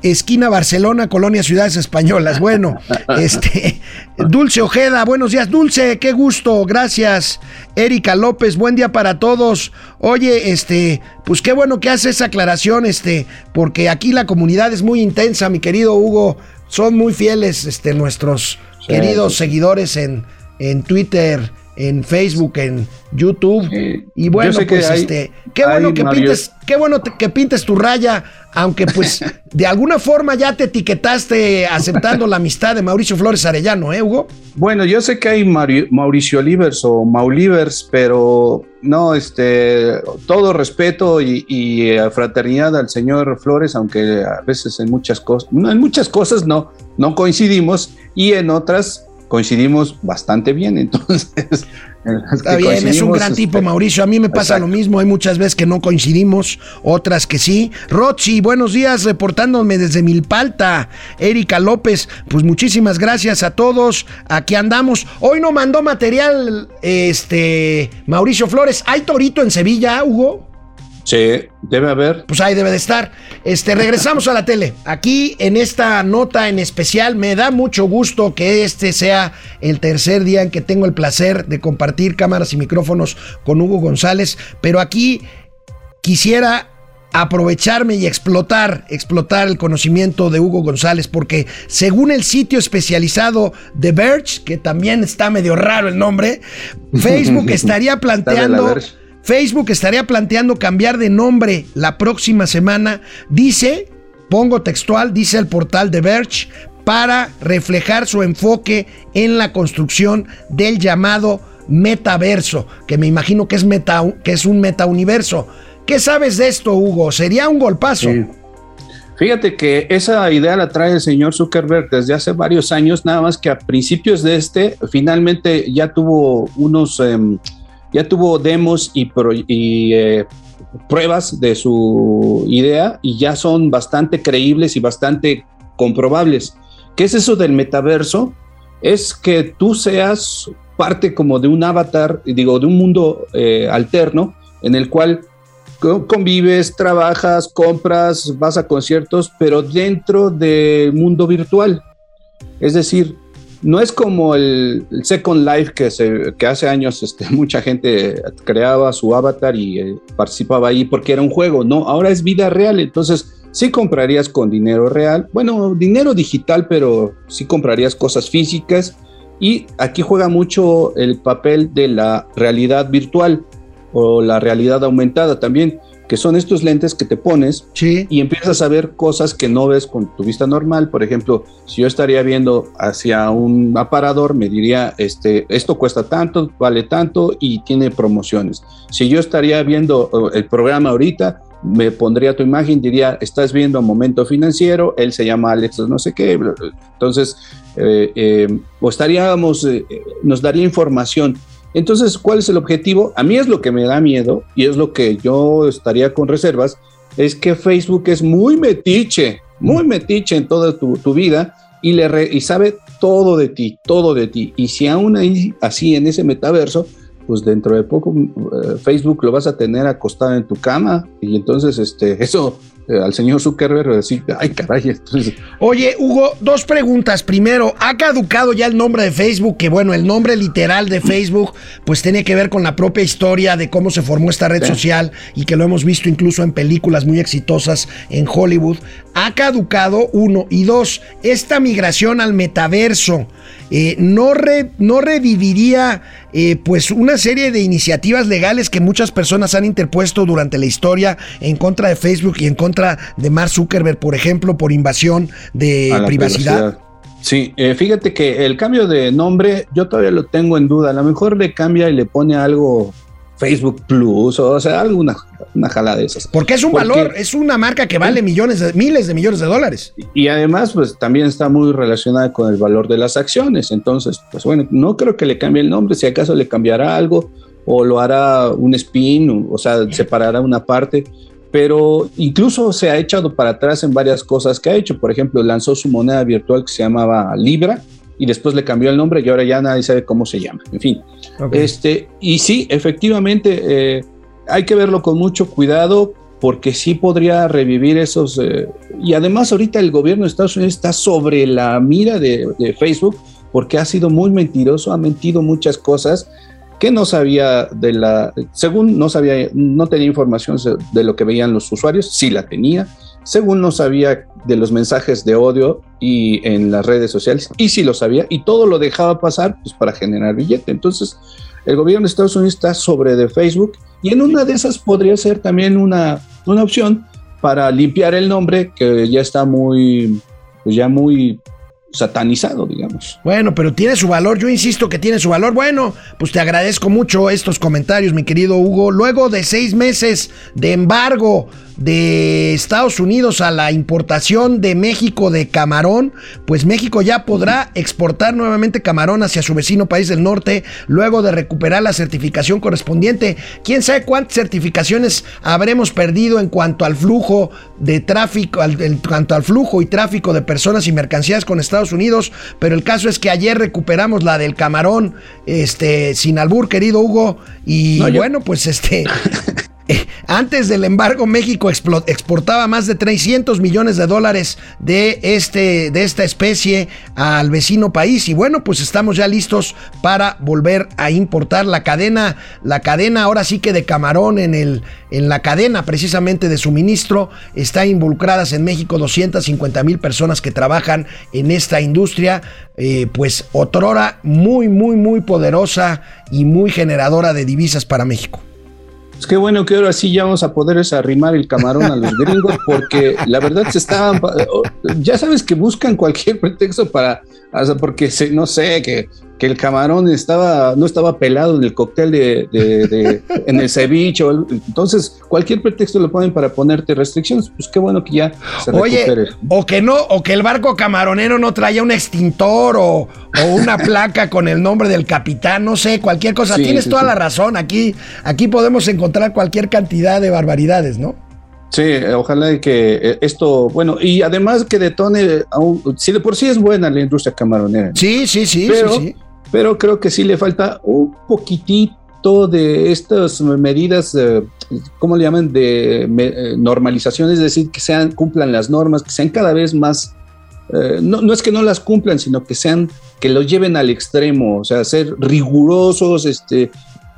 esquina Barcelona, Colonia Ciudades Españolas. Bueno, este Dulce Ojeda, buenos días, Dulce, qué gusto, gracias. Erika López, buen día para todos. Oye, este, pues qué bueno que hace esa aclaración, este, porque aquí la comunidad es muy intensa, mi querido Hugo. Son muy fieles, este, nuestros Sí, queridos seguidores en, en Twitter, en Facebook, en YouTube. Sí. Y bueno, pues hay- este, qué bueno que Mario- pintes, qué bueno te- que pintes tu raya, aunque pues de alguna forma ya te etiquetaste aceptando la amistad de Mauricio Flores Arellano, ¿eh, Hugo? Bueno, yo sé que hay Mauri- Mauricio Olivers o Maulivers, pero no, este, todo respeto y, y, eh, fraternidad al señor Flores, aunque a veces en muchas cosas, no, en muchas cosas no, no coincidimos y en otras coincidimos bastante bien. Entonces, Está bien, es un gran este, tipo, Mauricio. A mí me pasa exacto. lo mismo. Hay muchas veces que no coincidimos, otras que sí. Rochi, buenos días, reportándome desde Milpalta. Erika López, pues muchísimas gracias a todos. Aquí andamos. Hoy no mandó material, este, Mauricio Flores. ¿Hay torito en Sevilla, Hugo? Sí, debe haber. Pues ahí debe de estar. Este, regresamos a la tele. Aquí en esta nota en especial me da mucho gusto que este sea el tercer día en que tengo el placer de compartir cámaras y micrófonos con Hugo González, pero aquí quisiera aprovecharme y explotar, explotar el conocimiento de Hugo González, porque según el sitio especializado de Verge, que también está medio raro el nombre, Facebook estaría planteando. Facebook estaría planteando cambiar de nombre la próxima semana. Dice, pongo textual, dice el portal de Verge, para reflejar su enfoque en la construcción del llamado metaverso, que me imagino que es, meta, que es un metauniverso. ¿Qué sabes de esto, Hugo? ¿Sería un golpazo? Fíjate que esa idea la trae el señor Zuckerberg desde hace varios años, nada más que a principios de este, finalmente ya tuvo unos, em, ya tuvo demos y, eh, pruebas de su idea y ya son bastante creíbles y bastante comprobables. ¿Qué es eso del metaverso? Es que tú seas parte como de un avatar, digo, de un mundo eh, alterno en el cual co- convives, trabajas, compras, vas a conciertos, pero dentro del mundo virtual. Es decir, no es como el, Second Life que, se, hace años este, mucha gente creaba su avatar y eh, participaba ahí porque era un juego, no, ahora es vida real, entonces sí comprarías con dinero real, bueno, dinero digital, pero sí comprarías cosas físicas y aquí juega mucho el papel de la realidad virtual o la realidad aumentada también que son estos lentes que te pones Sí. y empiezas a ver cosas que no ves con tu vista normal. Por ejemplo, si yo estaría viendo hacia un aparador, me diría, este, esto cuesta tanto, vale tanto y tiene promociones. Si yo estaría viendo el programa ahorita, me pondría tu imagen, diría, estás viendo Momento Financiero, él se llama Alex no sé qué. Entonces, eh, eh, o estaríamos, eh, nos daría información. Entonces, ¿cuál es el objetivo? A mí es lo que me da miedo y es lo que yo estaría con reservas, es que Facebook es muy metiche, muy metiche en toda tu, tu vida y, le re- y sabe todo de ti, todo de ti. Y si aún ahí, así en ese metaverso, pues dentro de poco eh, Facebook lo vas a tener acostado en tu cama y entonces este, eso al señor Zuckerberg decir, ay caray, entonces Oye, Hugo, dos preguntas. Primero, ¿ha caducado ya el nombre de Facebook? Que bueno, el nombre literal de Facebook, pues tiene que ver con la propia historia de cómo se formó esta red Sí. social y que lo hemos visto incluso en películas muy exitosas en Hollywood. Ha caducado, uno. Y dos, esta migración al metaverso. Eh, no, re- no reviviría eh, pues una serie de iniciativas legales que muchas personas han interpuesto durante la historia en contra de Facebook y en contra de Mark Zuckerberg, por ejemplo, por invasión de privacidad. Sí, eh, fíjate que el cambio de nombre yo todavía lo tengo en duda. A lo mejor le cambia y le pone algo Facebook Plus o, sea, alguna una jala de esas. Porque es un Porque- valor, es una marca que vale millones, de, miles de millones de dólares. Y además, pues también está muy relacionada con el valor de las acciones. Entonces, pues bueno, no creo que le cambie el nombre. Si acaso le cambiará algo o lo hará un spin, o, o sea, separará una parte. Pero incluso se ha echado para atrás en varias cosas que ha hecho. Por ejemplo, lanzó su moneda virtual que se llamaba Libra y después le cambió el nombre y ahora ya nadie sabe cómo se llama. En fin, este, y sí, efectivamente, eh, hay que verlo con mucho cuidado porque sí podría revivir esos... eh, y además ahorita el gobierno de Estados Unidos está sobre la mira de, de Facebook porque ha sido muy mentiroso, ha mentido muchas cosas que no sabía de la... Según no sabía, no tenía información de lo que veían los usuarios, sí la tenía. Según no sabía de los mensajes de odio y en las redes sociales, y sí lo sabía, y todo lo dejaba pasar pues, para generar billete. Entonces, el gobierno de Estados Unidos está sobre de Facebook y en una de esas podría ser también una, una opción para limpiar el nombre que ya está muy, pues ya muy satanizado, digamos. Bueno, pero tiene su valor, yo insisto que tiene su valor. Bueno, pues te agradezco mucho estos comentarios, mi querido Hugo. Luego de seis meses de embargo de Estados Unidos a la importación de México de camarón, pues México ya podrá exportar nuevamente camarón hacia su vecino país del norte, luego de recuperar la certificación correspondiente. ¿Quién sabe cuántas certificaciones habremos perdido en cuanto al flujo de tráfico, al- en cuanto al flujo y tráfico de personas y mercancías con Estados Unidos? Pero el caso es que ayer recuperamos la del camarón, este, sin albur, querido Hugo, y No, yo- bueno, pues este... Eh, Antes del embargo, México exportaba más de 300 millones de dólares de, este, de esta especie al vecino país. Y bueno, pues estamos ya listos para volver a importar la cadena, la cadena ahora sí que de camarón en, el, en la cadena precisamente de suministro. Está involucradas en México 250 mil personas que trabajan en esta industria. eh, pues otrora muy, muy, muy poderosa y muy generadora de divisas para México. Es que bueno que ahora sí ya vamos a poder arrimar el camarón a los gringos porque la verdad se estaban, ya sabes que buscan cualquier pretexto para, o sea, porque se, no sé, que, que el camarón estaba, no estaba pelado en el cóctel de, de- de- en el ceviche, entonces cualquier pretexto lo ponen para ponerte restricciones, pues qué bueno que ya se Oye, recupere. o que no, o que el barco camaronero no traía un extintor o, o una placa con el nombre del capitán, no sé, cualquier cosa. Sí, Tienes sí, toda sí. la razón. Aquí, aquí podemos encontrar cualquier cantidad de barbaridades, ¿no? Sí, eh, ojalá que eh, esto, bueno, y además que detone, aún- si de por sí es buena la industria camaronera, Sí, sí, sí, Pero- sí, sí. Pero creo que sí le falta un poquitito de estas medidas, eh, ¿cómo le llaman? De eh, normalización, es decir, que sean, cumplan las normas, que sean cada vez más, eh, no, no es que no las cumplan, sino que sean que los lleven al extremo, o sea, ser rigurosos, este,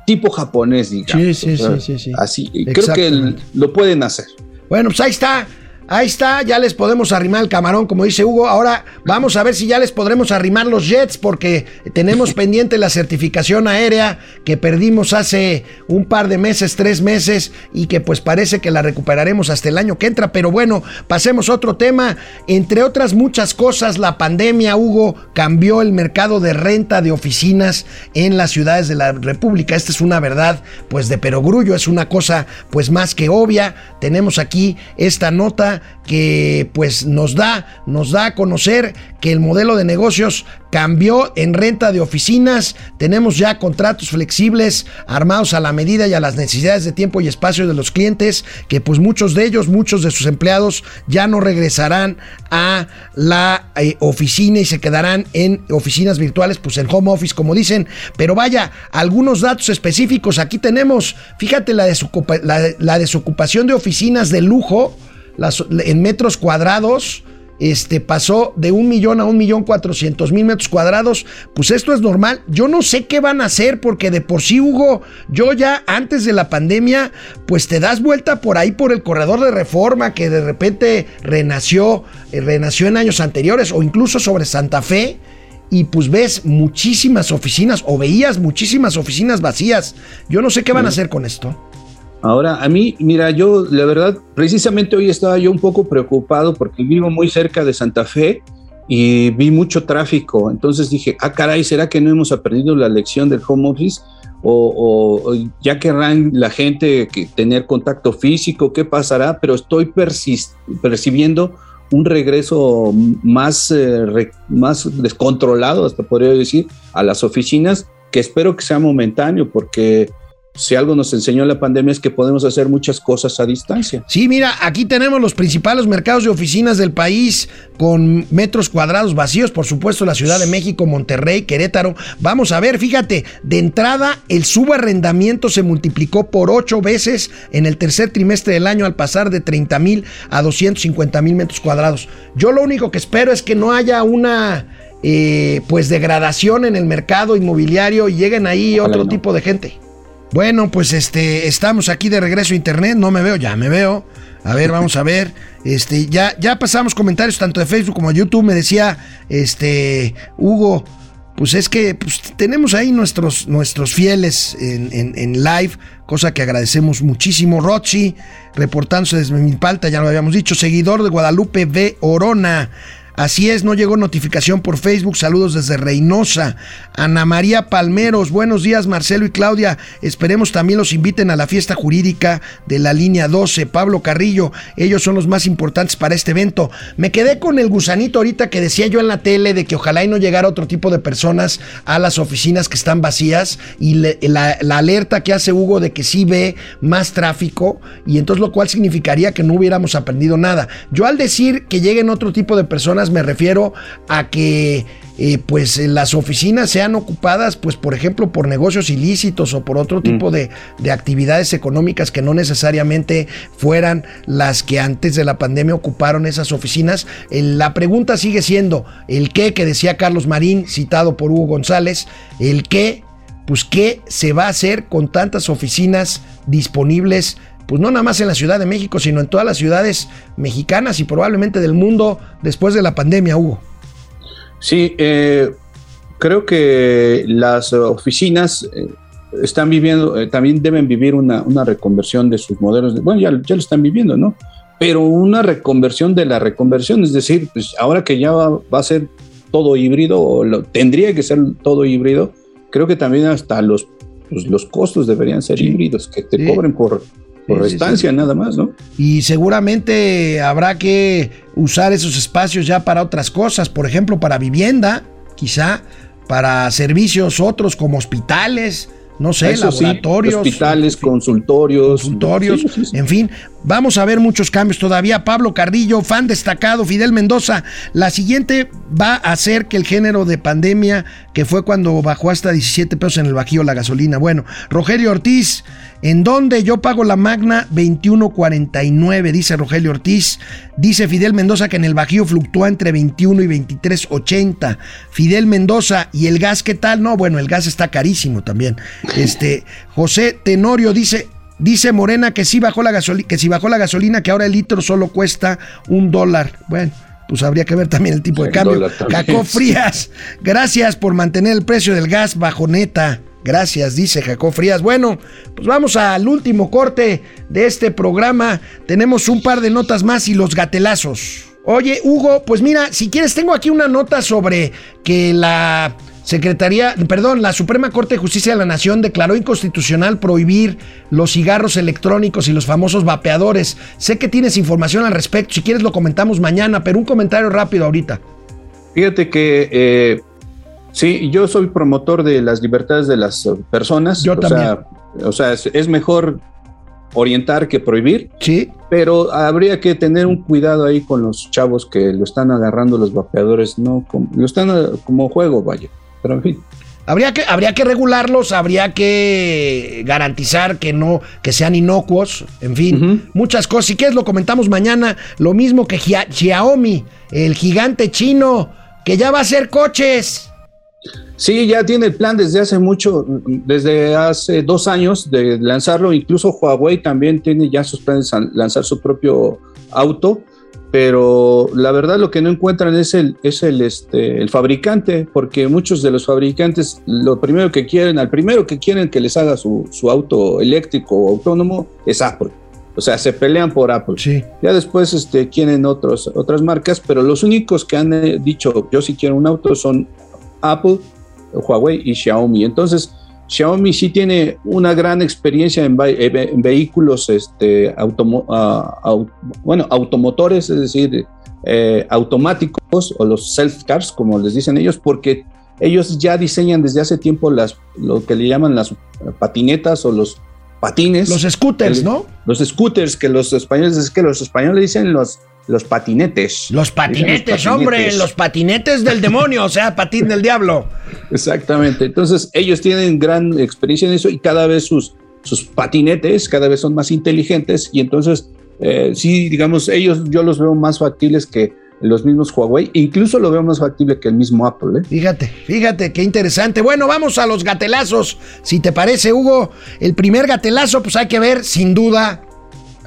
tipo japonés, digamos. Sí, sí, O sea, sí, sí, sí. Así, creo que lo pueden hacer. Bueno, pues ahí está. Ahí está, ya les podemos arrimar el camarón, como dice Hugo. Ahora vamos a ver si ya les podremos arrimar los jets, porque tenemos pendiente la certificación aérea que perdimos hace un par de meses, tres meses, y que pues parece que la recuperaremos hasta el año que entra. Pero bueno, pasemos a otro tema. Entre otras muchas cosas, la pandemia, Hugo, cambió el mercado de renta de oficinas en las ciudades de la República. Esta es una verdad, pues de perogrullo, es una cosa pues más que obvia. Tenemos aquí esta nota que pues nos da, nos da a conocer que el modelo de negocios cambió en renta de oficinas. Tenemos ya contratos flexibles armados a la medida y a las necesidades de tiempo y espacio de los clientes, que pues muchos de ellos, muchos de sus empleados ya no regresarán a la eh, oficina y se quedarán en oficinas virtuales, pues en home office como dicen. Pero vaya, algunos datos específicos. Aquí tenemos, fíjate la, desocupa- la, la desocupación de oficinas de lujo las- en metros cuadrados este, pasó de un millón a un millón cuatrocientos mil metros cuadrados. Pues esto es normal. Yo no sé qué van a hacer porque de por sí, Hugo, yo ya antes de la pandemia, pues te das vuelta por ahí por el corredor de reforma que de repente renació, eh, renació en años anteriores o incluso sobre Santa Fe. Y pues ves muchísimas oficinas o veías muchísimas oficinas vacías. Yo no sé qué van a hacer con esto. Ahora, a mí, mira, yo, la verdad, precisamente hoy estaba yo un poco preocupado porque vivo muy cerca de Santa Fe y vi mucho tráfico. Entonces dije, ah, caray, ¿será que no hemos aprendido la lección del home office? O, o- o ya querrán la gente que tener contacto físico, ¿qué pasará? Pero estoy percibiendo un regreso más, eh, re- más descontrolado, hasta podría decir, a las oficinas, que espero que sea momentáneo, porque si algo nos enseñó la pandemia es que podemos hacer muchas cosas a distancia. Sí, mira, aquí tenemos los principales mercados de oficinas del país con metros cuadrados vacíos, por supuesto, la Ciudad de México, Monterrey, Querétaro. Vamos a ver, fíjate, de entrada el subarrendamiento se multiplicó por ocho veces en el tercer trimestre del año al pasar de 30 mil a 250 mil metros cuadrados. Yo lo único que espero es que no haya una... eh, pues degradación en el mercado inmobiliario y lleguen ahí Ojalá otro y no. tipo de gente. Bueno, pues este, estamos aquí de regreso a internet, no me veo, ya me veo. A ver, vamos a ver. Este, ya, ya pasamos comentarios tanto de Facebook como de YouTube. Me decía, este, Hugo, pues es que pues, tenemos ahí nuestros, nuestros fieles en, en- en live, cosa que agradecemos muchísimo. Rochi, reportándose desde Milpalta, ya lo habíamos dicho. Seguidor de Guadalupe V. Orona. Así es, no llegó notificación por Facebook. Saludos desde Reynosa. Ana María Palmeros, buenos días Marcelo y Claudia. Esperemos también los inviten a la fiesta jurídica de la línea 12. Pablo Carrillo, ellos son los más importantes para este evento. Me quedé con el gusanito ahorita que decía yo en la tele de que ojalá y no llegara otro tipo de personas a las oficinas que están vacías y la alerta que hace Hugo de que sí ve más tráfico y entonces lo cual significaría que no hubiéramos aprendido nada. Yo al decir que lleguen otro tipo de personas me refiero a que eh, pues eh, las oficinas sean ocupadas pues por ejemplo por negocios ilícitos o por otro tipo de, de actividades económicas que no necesariamente fueran las que antes de la pandemia ocuparon esas oficinas. Eh, la pregunta sigue siendo el qué que decía Carlos Marín, citado por Hugo González, el qué pues qué se va a hacer con tantas oficinas disponibles, pues no nada más en la Ciudad de México, sino en todas las ciudades mexicanas y probablemente del mundo después de la pandemia, Hugo. Sí, eh, creo que las oficinas eh, están viviendo, eh, también deben vivir una, una reconversión de sus modelos. De, bueno, ya, ya lo están viviendo, ¿no? Pero una reconversión de la reconversión, es decir, pues ahora que ya va, va a ser todo híbrido, o lo, tendría que ser todo híbrido, creo que también hasta los, pues, los costos deberían ser Sí. híbridos, que te Sí. cobren por, por Sí, sí, estancia nada más, ¿no? Y seguramente habrá que usar esos espacios ya para otras cosas, por ejemplo, para vivienda, quizá, para servicios otros como hospitales, no sé, Eso sí, laboratorios. hospitales, consultorios. consultorios, Sí, sí, sí. en fin, vamos a ver muchos cambios todavía. Pablo Carrillo, fan destacado, Fidel Mendoza, la siguiente va a ser que el género de pandemia, que fue cuando bajó hasta 17 pesos en el bajío la gasolina. Bueno, Rogelio Ortiz, ¿En dónde yo pago la magna 21.49? Dice Rogelio Ortiz. Dice Fidel Mendoza que en el Bajío fluctúa entre 21 y 23.80. Fidel Mendoza, ¿y el gas qué tal? No, bueno, el gas está carísimo también. Este, José Tenorio dice, Dice Morena que sí bajó la gasolina, que si bajó la gasolina, que ahora el litro solo cuesta un dólar. Bueno, pues habría que ver también el tipo de El cambio. sí. Frías, gracias por mantener el precio del gas bajo neta. Gracias, dice Jacob Frías. Bueno, pues vamos al último corte de este programa. Tenemos un par de notas más y los gatelazos. Oye, Hugo, pues mira, si quieres, tengo aquí una nota sobre que la Secretaría, perdón, la Suprema Corte de Justicia de la Nación declaró inconstitucional prohibir los cigarros electrónicos y los famosos vapeadores. Sé que tienes información al respecto, si quieres lo comentamos mañana, pero un comentario rápido ahorita. Fíjate que eh, sí, yo soy promotor de las libertades de las eh, personas. Yo o también. Sea, o sea, es, es mejor orientar que prohibir, Sí, pero habría que tener un cuidado ahí con los chavos que lo están agarrando los vapeadores, no como, lo están eh, como juego, vaya. Pero en fin. Habría que, habría que regularlos, habría que garantizar que no, que sean inocuos, en fin, muchas cosas. Si quieres lo comentamos mañana, lo mismo que Xia- Xiaomi, el gigante chino, que ya va a hacer coches. Sí, ya tiene el plan desde hace mucho, desde hace dos años de lanzarlo. Incluso Huawei también tiene ya sus planes de lanzar su propio auto. Pero la verdad lo que no encuentran es el, es el, este, el fabricante, porque muchos de los fabricantes lo primero que quieren, al primero que quieren que les haga su, su auto eléctrico o autónomo es Apple. O sea, se pelean por Apple. Sí. Ya después este, quieren otros, otras marcas, pero los únicos que han eh, dicho yo sí quiero un auto son Apple, Huawei y Xiaomi. Entonces, Xiaomi sí tiene una gran experiencia en, ve- eh, en vehículos este, automo- ah, au- bueno, automotores, es decir, eh, automáticos o los self-cars, como les dicen ellos, porque ellos ya diseñan desde hace tiempo las, lo que le llaman las patinetas o los patines. Los scooters, El- ¿no? Los scooters, que los españoles, es que los españoles dicen los, los patinetes. Los patinetes, hombre, los patinetes del demonio, o sea, patín del diablo. Exactamente. Entonces, ellos tienen gran experiencia en eso y cada vez sus, sus patinetes cada vez son más inteligentes y entonces, eh, sí, digamos, ellos yo los veo más factibles que los mismos Huawei, incluso lo veo más factible que el mismo Apple. ¿eh? Fíjate, fíjate, qué interesante. Bueno, vamos a los gatelazos. Si te parece, Hugo, el primer gatelazo, pues hay que ver, sin duda,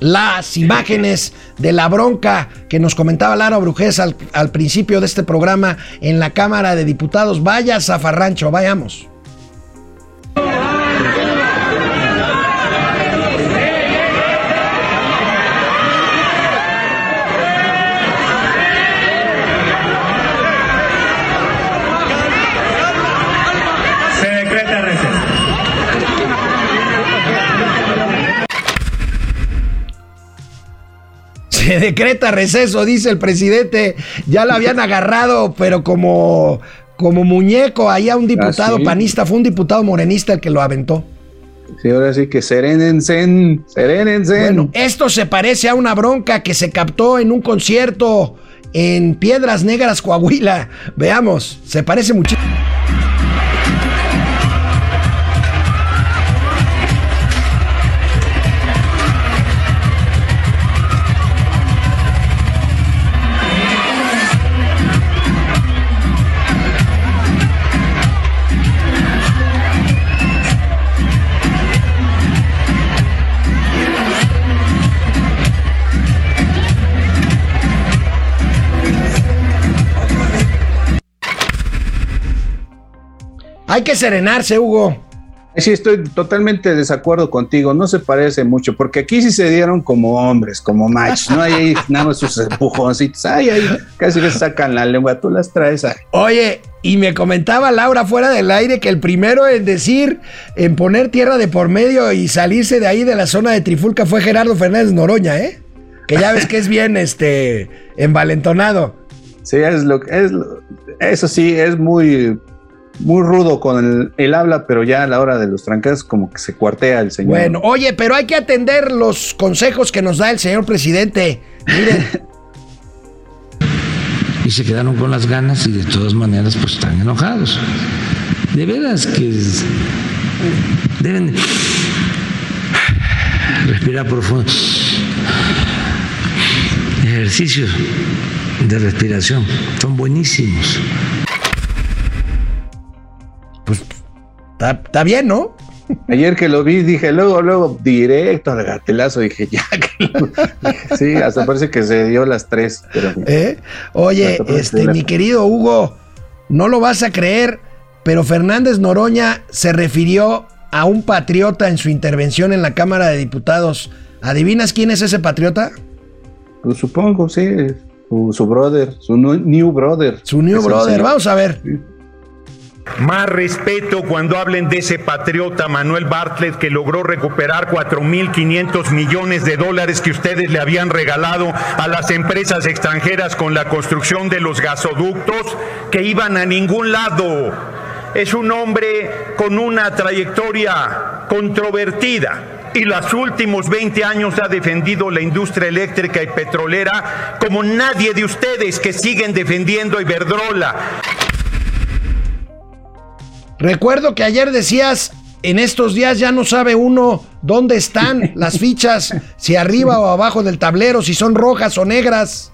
las imágenes de la bronca que nos comentaba Lara Brujés al, al principio de este programa en la Cámara de Diputados. Vaya zafarrancho, vayamos. Se decreta receso, dice el presidente. Ya lo habían agarrado, pero como, como muñeco ahí a un diputado Ah, sí. panista. Fue un diputado morenista el que lo aventó. Sí, ahora sí que serénense, serénense. Bueno, esto se parece a una bronca que se captó en un concierto en Piedras Negras, Coahuila. Veamos, se parece muchísimo. Hay que serenarse, Hugo. Sí, estoy totalmente de desacuerdo contigo. No se parece mucho, porque aquí sí se dieron como hombres, como machos. No hay ahí nada más sus empujoncitos. Ay, ay, casi les sacan la lengua. Tú las traes ahí. Oye, y me comentaba Laura fuera del aire que el primero en decir, en poner tierra de por medio y salirse de ahí de la zona de Trifulca fue Gerardo Fernández Noroña, ¿eh? Que ya ves que es bien, este, envalentonado. Sí, es lo que es. Eso sí, es muy, muy rudo con el, el habla, pero ya a la hora de los trancas, como que se cuartea el señor. Bueno, oye, pero hay que atender los consejos que nos da el señor presidente. Miren, y se quedaron con las ganas y de todas maneras pues están enojados. De veras que deben Respira profundo. Ejercicios de respiración son buenísimos. Pues está, bien, ¿no? Ayer que lo vi, dije, luego, luego, directo al gatelazo, dije, ya. que lo- sí, hasta parece que se dio las tres. Pero, ¿Eh? Oye, este, mi querido Hugo, no lo vas a creer, pero Fernández Noroña se refirió a un patriota en su intervención en la Cámara de Diputados. ¿Adivinas quién es ese patriota? pues, supongo, sí, su, su brother, su new brother. Su new brother. Vamos a ver. Más respeto cuando hablen de ese patriota Manuel Bartlett que logró recuperar 4.500 millones de dólares que ustedes le habían regalado a las empresas extranjeras con la construcción de los gasoductos que iban a ningún lado. Es un hombre con una trayectoria controvertida y los últimos 20 años ha defendido la industria eléctrica y petrolera como nadie de ustedes que siguen defendiendo a Iberdrola. Recuerdo que ayer decías, en estos días ya no sabe uno dónde están las fichas, si arriba o abajo del tablero, si son rojas o negras.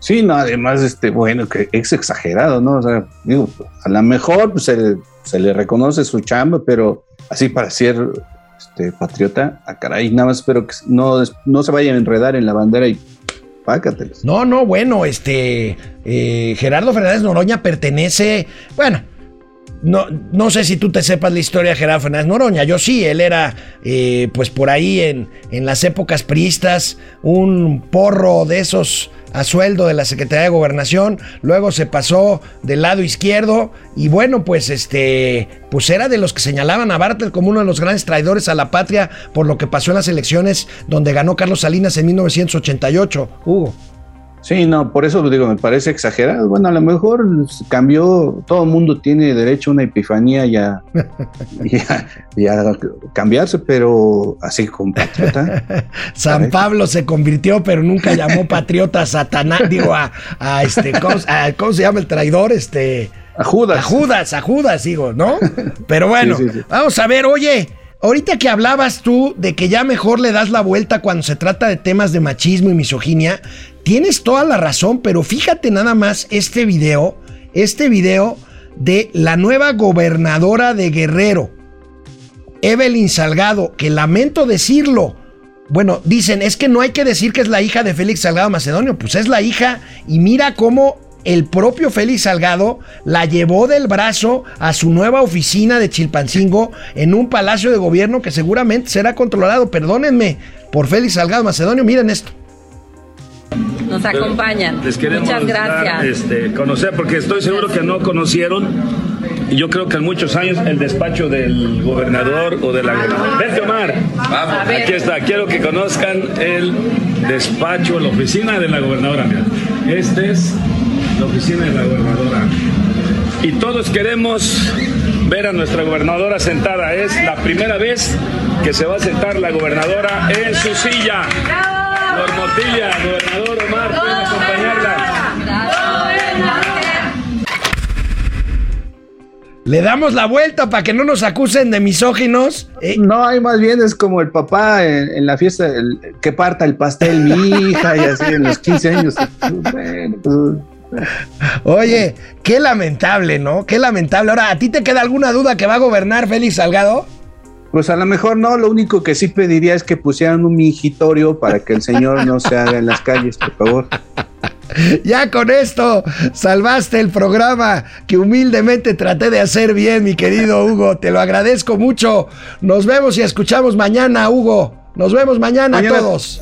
Sí, no, además, este, bueno, que es exagerado, ¿no? O sea, digo, a lo mejor pues, se, le- se le reconoce su chamba, pero así para ser este, patriota, a caray, nada más espero que no, no se vaya a enredar en la bandera y pácateles. No, no, bueno, este eh, Gerardo Fernández Noroña pertenece, bueno, no, no sé si tú te sepas la historia de Gerardo Fernández Noroña, yo sí, él era eh, pues por ahí en, en las épocas priistas un porro de esos a sueldo de la Secretaría de Gobernación, luego se pasó del lado izquierdo y bueno, pues este, pues era de los que señalaban a Bartlett como uno de los grandes traidores a la patria por lo que pasó en las elecciones donde ganó Carlos Salinas en 1988, Hugo. Sí, no, por eso digo, me parece exagerado. Bueno, a lo mejor cambió, todo el mundo tiene derecho a una epifanía y a, y a- y a cambiarse, pero así con patriota. San. Pablo se convirtió, pero nunca llamó patriota a Satanás, digo, a, a este, ¿cómo, a- cómo se llama el traidor? Este, A Judas. a Judas, a Judas, digo, ¿no? Pero bueno, Sí, sí, sí. vamos a ver, oye, ahorita que hablabas tú de que ya mejor le das la vuelta cuando se trata de temas de machismo y misoginia, tienes toda la razón, pero fíjate nada más este video, este video de la nueva gobernadora de Guerrero. Evelyn Salgado, que lamento decirlo. Bueno, dicen, es que no hay que decir que es la hija de Félix Salgado Macedonio, pues es la hija y mira cómo el propio Félix Salgado la llevó del brazo a su nueva oficina de Chilpancingo en un palacio de gobierno que seguramente será controlado, perdónenme, por Félix Salgado Macedonio. Miren esto. Nos acompañan. Les queremos Muchas dar, gracias. este, conocer, porque estoy seguro que no conocieron. Y yo creo que en muchos años el despacho del gobernador o de la gobernadora. Vente, Omar. Vamos. Aquí está. Quiero que conozcan el despacho, la oficina de la gobernadora. Mira. Este es la oficina de la gobernadora. Y todos queremos ver a nuestra gobernadora sentada. Es la primera vez que se va a sentar la gobernadora en su silla. Normotilla, gobernador Omar, pueden acompañarla. Le damos la vuelta para que no nos acusen de misóginos. Eh, No, hay más bien es como el papá en, en la fiesta, el- que parta el pastel mi hija y así en los 15 años. Pues, Oye, qué lamentable, ¿no? Qué lamentable. Ahora, ¿a ti te queda alguna duda que va a gobernar Félix Salgado? Pues a lo mejor no, lo único que sí pediría es que pusieran un mingitorio para que el señor no se haga en las calles, por favor. Ya con esto salvaste el programa que humildemente traté de hacer bien, mi querido Hugo. Te lo agradezco mucho. Nos vemos y escuchamos mañana, Hugo. Nos vemos mañana, Mañana. a todos.